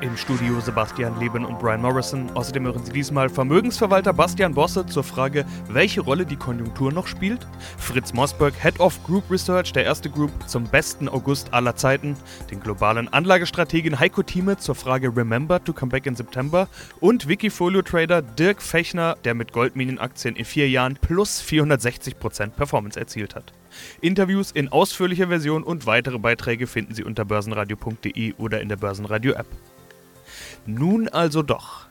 Im Studio Sebastian Leben und Brian Morrison. Außerdem hören Sie diesmal Vermögensverwalter Bastian Bosse zur Frage, welche Rolle die Konjunktur noch spielt. Fritz Mossberg, Head of Group Research der erste Group zum besten August aller Zeiten. Den globalen Anlagestrategin Heiko Thieme zur Frage Remember to come back in September. Und Wikifolio-Trader Dirk Fechner, der mit Goldminenaktien in vier Jahren plus 460% Performance erzielt hat. Interviews in ausführlicher Version und weitere Beiträge finden Sie unter börsenradio.de oder in der Börsenradio-App. Nun also doch.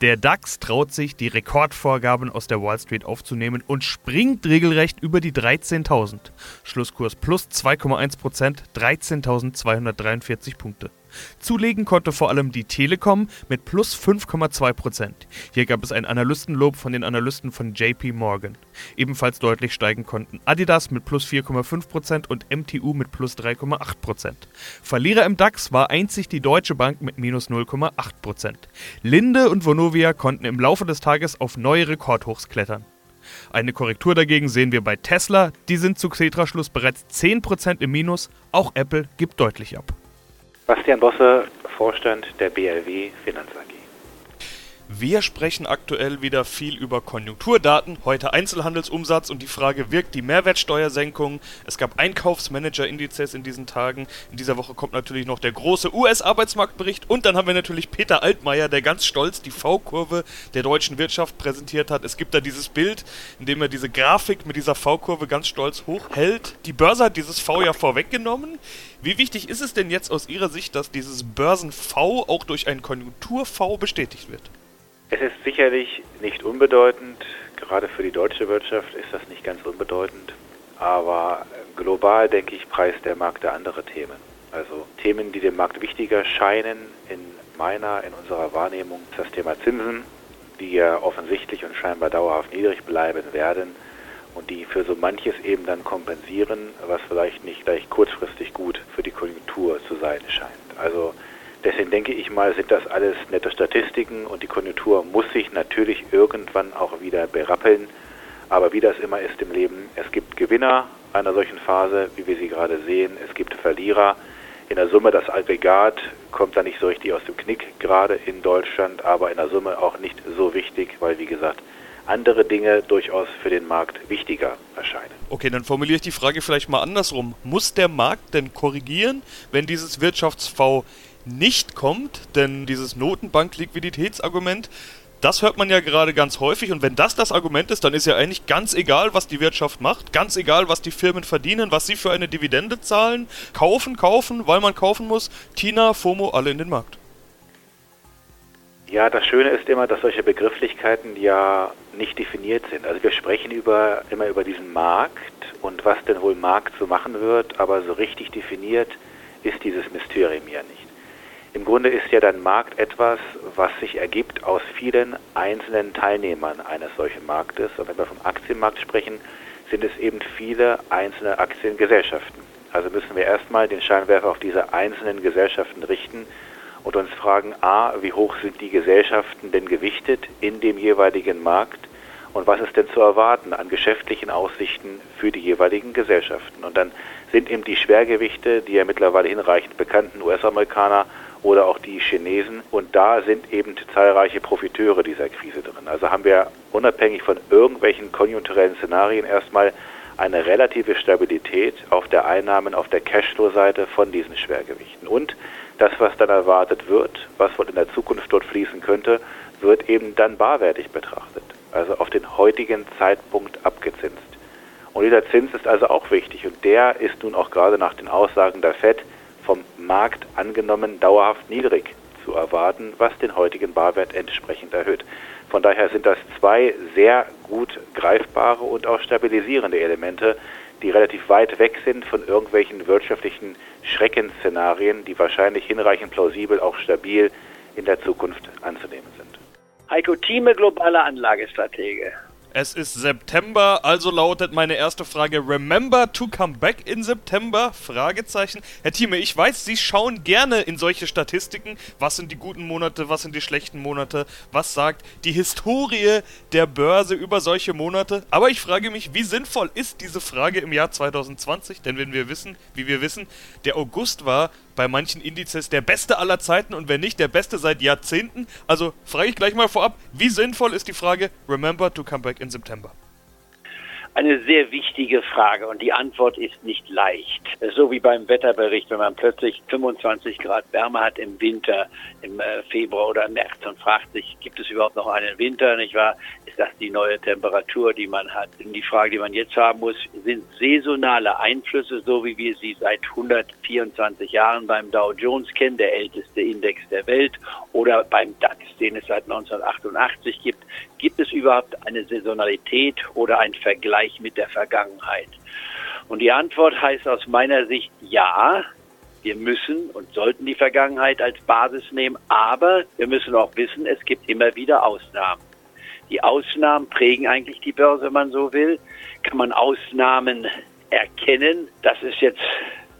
Der DAX traut sich, die Rekordvorgaben aus der Wall Street aufzunehmen und springt regelrecht über die 13.000. Schlusskurs plus 2,1%, 13.243 Punkte. Zulegen konnte vor allem die Telekom mit plus 5,2%. Hier gab es ein Analystenlob von den Analysten von JP Morgan. Ebenfalls deutlich steigen konnten Adidas mit plus 4,5% und MTU mit plus 3,8%. Verlierer im DAX war einzig die Deutsche Bank mit minus 0,8%. Linde und Vonovia konnten im Laufe des Tages auf neue Rekordhochs klettern. Eine Korrektur dagegen sehen wir bei Tesla, die sind zu Xetra-Schluss bereits 10% im Minus, auch Apple gibt deutlich ab. Bastian Bosse, Vorstand der BLW Finanz AG. Wir sprechen aktuell wieder viel über Konjunkturdaten, heute Einzelhandelsumsatz und die Frage, wirkt die Mehrwertsteuersenkung? Es gab Einkaufsmanager-Indizes in diesen Tagen. In dieser Woche kommt natürlich noch der große US-Arbeitsmarktbericht und dann haben wir natürlich Peter Altmaier, der ganz stolz die V-Kurve der deutschen Wirtschaft präsentiert hat. Es gibt da dieses Bild, in dem er diese Grafik mit dieser V-Kurve ganz stolz hochhält. Die Börse hat dieses V ja vorweggenommen. Wie wichtig ist es denn jetzt aus Ihrer Sicht, dass dieses Börsen-V auch durch ein Konjunktur-V bestätigt wird? Es ist sicherlich nicht unbedeutend, gerade für die deutsche Wirtschaft ist das nicht ganz unbedeutend, aber global denke ich, preist der Markt andere Themen. Also Themen, die dem Markt wichtiger scheinen in meiner, in unserer Wahrnehmung, ist das Thema Zinsen, die ja offensichtlich und scheinbar dauerhaft niedrig bleiben werden und die für so manches eben dann kompensieren, was vielleicht nicht gleich kurzfristig gut für die Konjunktur zu sein scheint. Also Deswegen denke ich mal, sind das alles nette Statistiken und die Konjunktur muss sich natürlich irgendwann auch wieder berappeln. Aber wie das immer ist im Leben, es gibt Gewinner einer solchen Phase, wie wir sie gerade sehen. Es gibt Verlierer. In der Summe das Aggregat kommt da nicht so richtig aus dem Knick, gerade in Deutschland, aber in der Summe auch nicht so wichtig, weil wie gesagt, andere Dinge durchaus für den Markt wichtiger erscheinen. Okay, dann formuliere ich die Frage vielleicht mal andersrum. Muss der Markt denn korrigieren, wenn dieses Wirtschafts-V nicht kommt, denn dieses Notenbank-Liquiditätsargument, das hört man ja gerade ganz häufig und wenn das das Argument ist, dann ist ja eigentlich ganz egal, was die Wirtschaft macht, ganz egal, was die Firmen verdienen, was sie für eine Dividende zahlen, kaufen, kaufen, weil man kaufen muss, Tina, FOMO, alle in den Markt. Ja, das Schöne ist immer, dass solche Begrifflichkeiten ja nicht definiert sind. Also wir sprechen über, immer über diesen Markt und was denn wohl Markt zu machen wird, aber so richtig definiert ist dieses Mysterium ja nicht. Im Grunde ist ja dann Markt etwas, was sich ergibt aus vielen einzelnen Teilnehmern eines solchen Marktes. Und wenn wir vom Aktienmarkt sprechen, sind es eben viele einzelne Aktiengesellschaften. Also müssen wir erstmal den Scheinwerfer auf diese einzelnen Gesellschaften richten und uns fragen, a, wie hoch sind die Gesellschaften denn gewichtet in dem jeweiligen Markt und was ist denn zu erwarten an geschäftlichen Aussichten für die jeweiligen Gesellschaften. Und dann sind eben die Schwergewichte, die ja mittlerweile hinreichend bekannten US-Amerikaner oder auch die Chinesen. Und da sind eben zahlreiche Profiteure dieser Krise drin. Also haben wir unabhängig von irgendwelchen konjunkturellen Szenarien erstmal eine relative Stabilität auf der Einnahmen, auf der Cashflow-Seite von diesen Schwergewichten. Und das, was dann erwartet wird, was wohl in der Zukunft dort fließen könnte, wird eben dann barwertig betrachtet, also auf den heutigen Zeitpunkt abgezinst. Und dieser Zins ist also auch wichtig und der ist nun auch gerade nach den Aussagen der FED vom Markt angenommen dauerhaft niedrig zu erwarten, was den heutigen Barwert entsprechend erhöht. Von daher sind das zwei sehr gut greifbare und auch stabilisierende Elemente, die relativ weit weg sind von irgendwelchen wirtschaftlichen Schreckensszenarien, die wahrscheinlich hinreichend plausibel auch stabil in der Zukunft anzunehmen sind. Heiko Thieme, globaler Anlagestratege. Es ist September, also lautet meine erste Frage: Remember to come back in September? Fragezeichen. Herr Thieme, ich weiß, Sie schauen gerne in solche Statistiken. Was sind die guten Monate, was sind die schlechten Monate? Was sagt die Historie der Börse über solche Monate? Aber ich frage mich, wie sinnvoll ist diese Frage im Jahr 2020? Denn wenn wir wissen, wie wir wissen, der August war bei manchen Indizes der beste aller Zeiten und wenn nicht, der beste seit Jahrzehnten. Also frage ich gleich mal vorab, wie sinnvoll ist die Frage Remember to come back in September? Eine sehr wichtige Frage und die Antwort ist nicht leicht. So wie beim Wetterbericht, wenn man plötzlich 25 Grad Wärme hat im Winter, im äh, Februar oder März und fragt sich, gibt es überhaupt noch einen Winter, nicht wahr? Ist das die neue Temperatur, die man hat? Und die Frage, die man jetzt haben muss, sind saisonale Einflüsse, so wie wir sie seit 124 Jahren beim Dow Jones kennen, der älteste Index der Welt, oder beim DAX, den es seit 1988 gibt, Gibt es überhaupt eine Saisonalität oder ein Vergleich mit der Vergangenheit? Und die Antwort heißt aus meiner Sicht ja. Wir müssen und sollten die Vergangenheit als Basis nehmen, aber wir müssen auch wissen, es gibt immer wieder Ausnahmen. Die Ausnahmen prägen eigentlich die Börse, wenn man so will. Kann man Ausnahmen erkennen? Das ist jetzt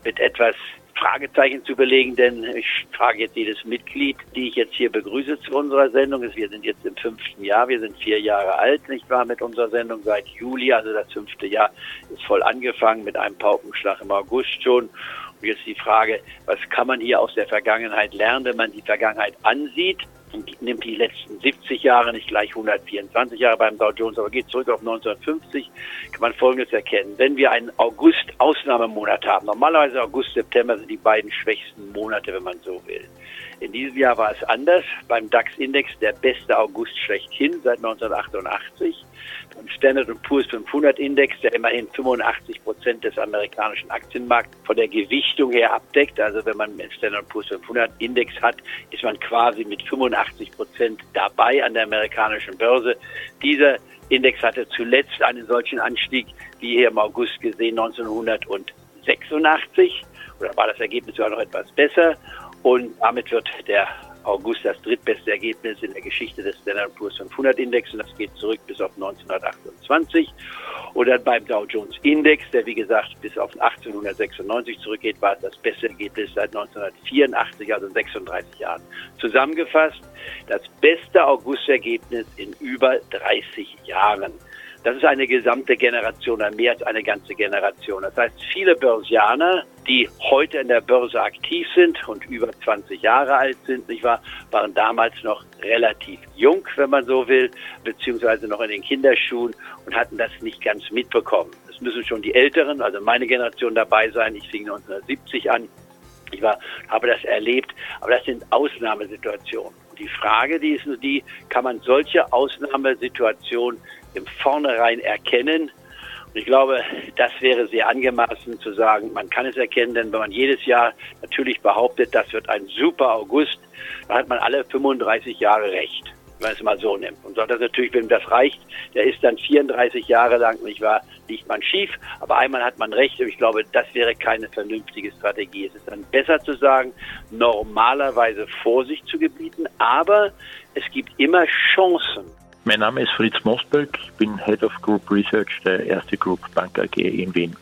mit etwas Fragezeichen zu belegen, denn ich frage jetzt jedes Mitglied, die ich jetzt hier begrüße zu unserer Sendung. Wir sind jetzt im fünften Jahr, wir sind vier Jahre alt, nicht wahr, mit unserer Sendung seit Juli, also das fünfte Jahr ist voll angefangen mit einem Paukenschlag im August schon. Und jetzt die Frage, was kann man hier aus der Vergangenheit lernen, wenn man die Vergangenheit ansieht? Nimmt die letzten 70 Jahre, nicht gleich 124 Jahre beim Dow Jones, aber geht zurück auf 1950, kann man Folgendes erkennen. Wenn wir einen August-Ausnahmemonat haben, normalerweise August, September sind die beiden schwächsten Monate, wenn man so will. In diesem Jahr war es anders. Beim DAX-Index der beste August schlechthin seit 1988. Beim Standard Poor's 500 Index, der immerhin 85 Prozent des amerikanischen Aktienmarkts von der Gewichtung her abdeckt. Also wenn man den Standard Poor's 500 Index hat, ist man quasi mit 85 Prozent dabei an der amerikanischen Börse. Dieser Index hatte zuletzt einen solchen Anstieg wie hier im August gesehen 1986 oder war das Ergebnis sogar noch etwas besser und damit wird der August das drittbeste Ergebnis in der Geschichte des Standard Poor's 500 Index und das geht zurück bis auf 1928. Und dann beim Dow Jones Index, der wie gesagt bis auf 1896 zurückgeht, war es das beste Ergebnis seit 1984, also 36 Jahren. Zusammengefasst, das beste Augustergebnis in über 30 Jahren. Das ist eine gesamte Generation, mehr als eine ganze Generation. Das heißt, viele Börsianer, die heute in der Börse aktiv sind und über 20 Jahre alt sind, nicht wahr, waren damals noch relativ jung, wenn man so will, beziehungsweise noch in den Kinderschuhen und hatten das nicht ganz mitbekommen. Es müssen schon die Älteren, also meine Generation dabei sein. Ich fing 1970 an. Ich war, habe das erlebt, aber das sind Ausnahmesituationen. Die Frage, die ist nur die, kann man solche Ausnahmesituationen im Vornherein erkennen. Und ich glaube, das wäre sehr angemaßen zu sagen, man kann es erkennen, denn wenn man jedes Jahr natürlich behauptet, das wird ein super August, dann hat man alle 35 Jahre recht, wenn man es mal so nimmt. Und das natürlich, wenn das reicht, der ist dann 34 Jahre lang, nicht wahr, liegt man schief, aber einmal hat man recht und ich glaube, das wäre keine vernünftige Strategie. Es ist dann besser zu sagen, normalerweise Vorsicht zu gebieten, aber es gibt immer Chancen. Mein Name ist Fritz Mosberg, ich bin Head of Group Research der Erste Group Bank AG in Wien.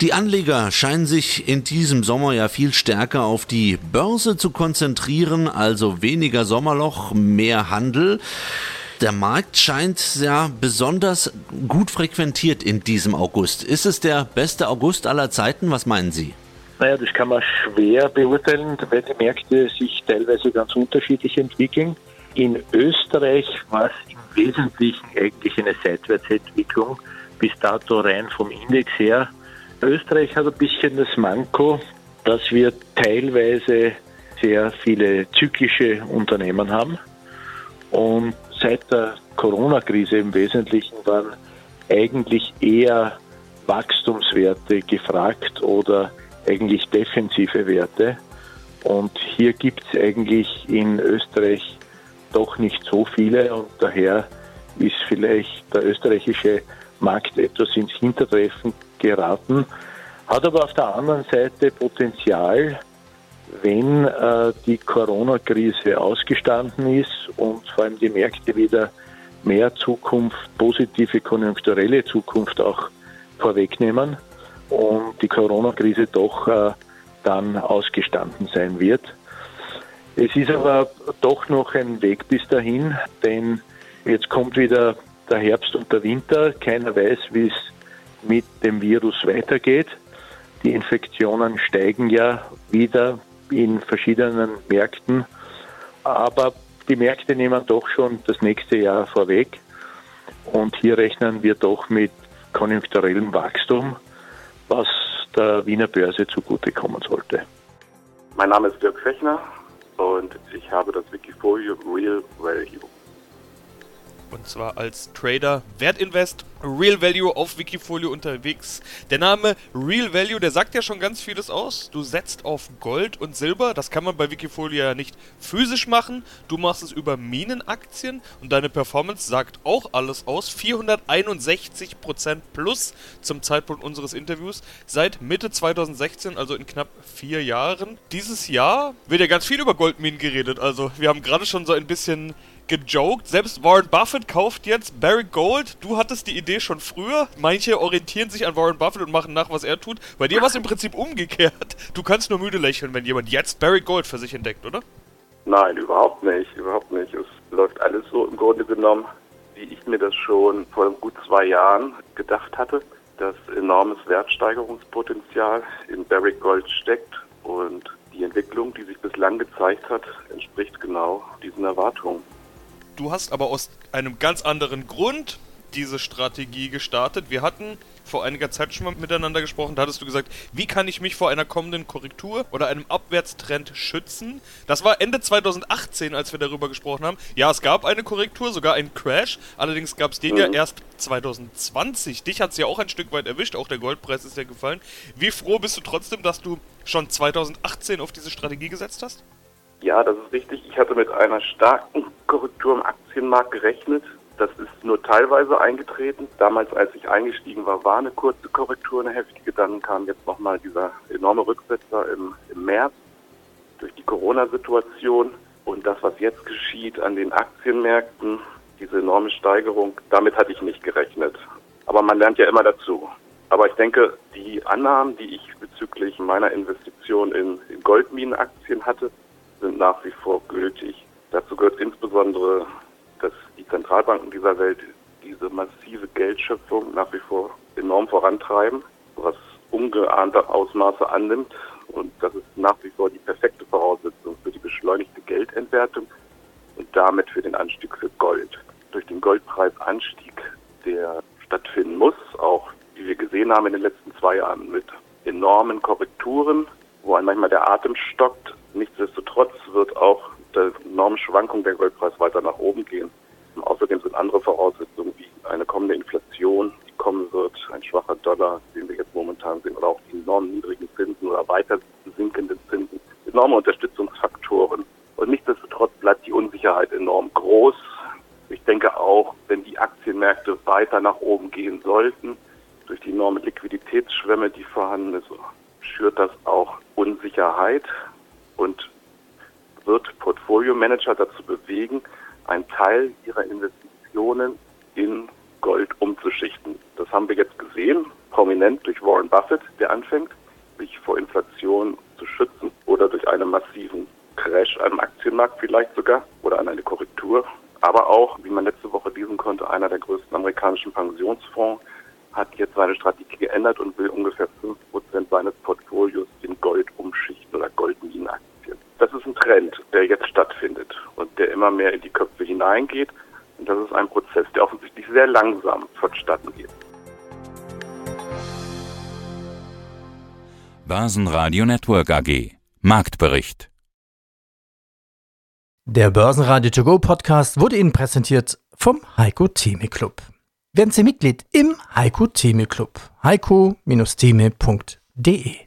Die Anleger scheinen sich in diesem Sommer ja viel stärker auf die Börse zu konzentrieren, also weniger Sommerloch, mehr Handel. Der Markt scheint ja besonders gut frequentiert in diesem August. Ist es der beste August aller Zeiten? Was meinen Sie? Naja, das kann man schwer beurteilen, weil die Märkte sich teilweise ganz unterschiedlich entwickeln. In Österreich war es im Wesentlichen eigentlich eine Seitwärtsentwicklung, bis dato rein vom Index her. Österreich hat ein bisschen das Manko, dass wir teilweise sehr viele zyklische Unternehmen haben. Und seit der Corona-Krise im Wesentlichen waren eigentlich eher Wachstumswerte gefragt oder eigentlich defensive Werte. Und hier gibt es eigentlich in Österreich doch nicht so viele und daher ist vielleicht der österreichische Markt etwas ins Hintertreffen geraten, hat aber auf der anderen Seite Potenzial, wenn äh, die Corona-Krise ausgestanden ist und vor allem die Märkte wieder mehr Zukunft, positive konjunkturelle Zukunft auch vorwegnehmen und die Corona-Krise doch äh, dann ausgestanden sein wird. Es ist aber doch noch ein Weg bis dahin, denn jetzt kommt wieder der Herbst und der Winter. Keiner weiß, wie es mit dem Virus weitergeht. Die Infektionen steigen ja wieder in verschiedenen Märkten, aber die Märkte nehmen doch schon das nächste Jahr vorweg und hier rechnen wir doch mit konjunkturellem Wachstum, was der Wiener Börse zugutekommen sollte. Mein Name ist Dirk Fechner und ich habe das Wikifolio Real Value und zwar als Trader Wertinvest Real Value auf Wikifolio unterwegs. Der Name Real Value, der sagt ja schon ganz vieles aus. Du setzt auf Gold und Silber. Das kann man bei Wikifolio ja nicht physisch machen. Du machst es über Minenaktien und deine Performance sagt auch alles aus. 461% plus zum Zeitpunkt unseres Interviews seit Mitte 2016, also in knapp vier Jahren. Dieses Jahr wird ja ganz viel über Goldminen geredet. Also wir haben gerade schon so ein bisschen gejoked. Selbst Warren Buffett kauft jetzt Barrick Gold. Du hattest die Idee schon früher. Manche orientieren sich an Warren Buffett und machen nach, was er tut. Bei dir war es im Prinzip umgekehrt. Du kannst nur müde lächeln, wenn jemand jetzt Barrick Gold für sich entdeckt, oder? Nein, überhaupt nicht. Überhaupt nicht. Es läuft alles so im Grunde genommen, wie ich mir das schon vor gut zwei Jahren gedacht hatte. Dass enormes Wertsteigerungspotenzial in Barrick Gold steckt und die Entwicklung, die sich bislang gezeigt hat, entspricht genau diesen Erwartungen. Du hast aber aus einem ganz anderen Grund diese Strategie gestartet. Wir hatten vor einiger Zeit schon mal miteinander gesprochen. Da hattest du gesagt, wie kann ich mich vor einer kommenden Korrektur oder einem Abwärtstrend schützen? Das war Ende 2018, als wir darüber gesprochen haben. Ja, es gab eine Korrektur, sogar einen Crash. Allerdings gab es den mhm. ja erst 2020. Dich hat es ja auch ein Stück weit erwischt. Auch der Goldpreis ist ja gefallen. Wie froh bist du trotzdem, dass du schon 2018 auf diese Strategie gesetzt hast? Ja, das ist richtig. Ich hatte mit einer starken Korrektur im Aktienmarkt gerechnet. Das ist nur teilweise eingetreten. Damals, als ich eingestiegen war, war eine kurze Korrektur, eine heftige. Dann kam jetzt nochmal dieser enorme Rücksetzer im, im März durch die Corona-Situation. Und das, was jetzt geschieht an den Aktienmärkten, diese enorme Steigerung, damit hatte ich nicht gerechnet. Aber man lernt ja immer dazu. Aber ich denke, die Annahmen, die ich bezüglich meiner Investition in, in Goldminenaktien hatte, sind nach wie vor gültig. Dazu gehört insbesondere, dass die Zentralbanken dieser Welt diese massive Geldschöpfung nach wie vor enorm vorantreiben, was ungeahnte Ausmaße annimmt. Und das ist nach wie vor die perfekte Voraussetzung für die beschleunigte Geldentwertung und damit für den Anstieg für Gold. Durch den Goldpreisanstieg, der stattfinden muss, auch wie wir gesehen haben in den letzten zwei Jahren mit enormen Korrekturen, wo ein manchmal der Atem stockt, Nichtsdestotrotz wird auch der enorme Schwankung der Goldpreis weiter nach oben gehen. Und außerdem sind andere Voraussetzungen wie eine kommende Inflation, die kommen wird, ein schwacher Dollar, den wir jetzt momentan sehen, oder auch die enorm niedrigen Zinsen oder weiter sinkenden Zinsen, enorme Unterstützungsfaktoren. Und nichtsdestotrotz bleibt die Unsicherheit enorm groß. Ich denke auch, wenn die Aktienmärkte weiter nach oben gehen sollten, durch die enorme Liquiditätsschwemme, die vorhanden ist, schürt das auch Unsicherheit und wird Portfolio-Manager dazu bewegen, Teil ihrer Investitionen in Gold umzuschichten. Das haben wir jetzt gesehen, prominent durch Warren Buffett, der anfängt, sich vor Inflation zu schützen oder durch einen massiven Crash am Aktienmarkt vielleicht sogar oder an eine Korrektur. Aber auch, wie man letzte Woche lesen konnte, einer der größten amerikanischen Pensionsfonds hat jetzt seine Strategie geändert und will ungefähr 5% seines Portfolios in Gold umschichten oder Goldminenaktien. Das ist ein Trend, der jetzt stattfindet und der immer mehr in die Köpfe hineingeht. Und das ist ein Prozess, der offensichtlich sehr langsam vonstatten geht. Börsenradio Network AG Marktbericht Der Börsenradio To Go Podcast wurde Ihnen präsentiert vom Heiko Theme Club. Werden Sie Mitglied im Heiko Theme Club. heiko-theme.de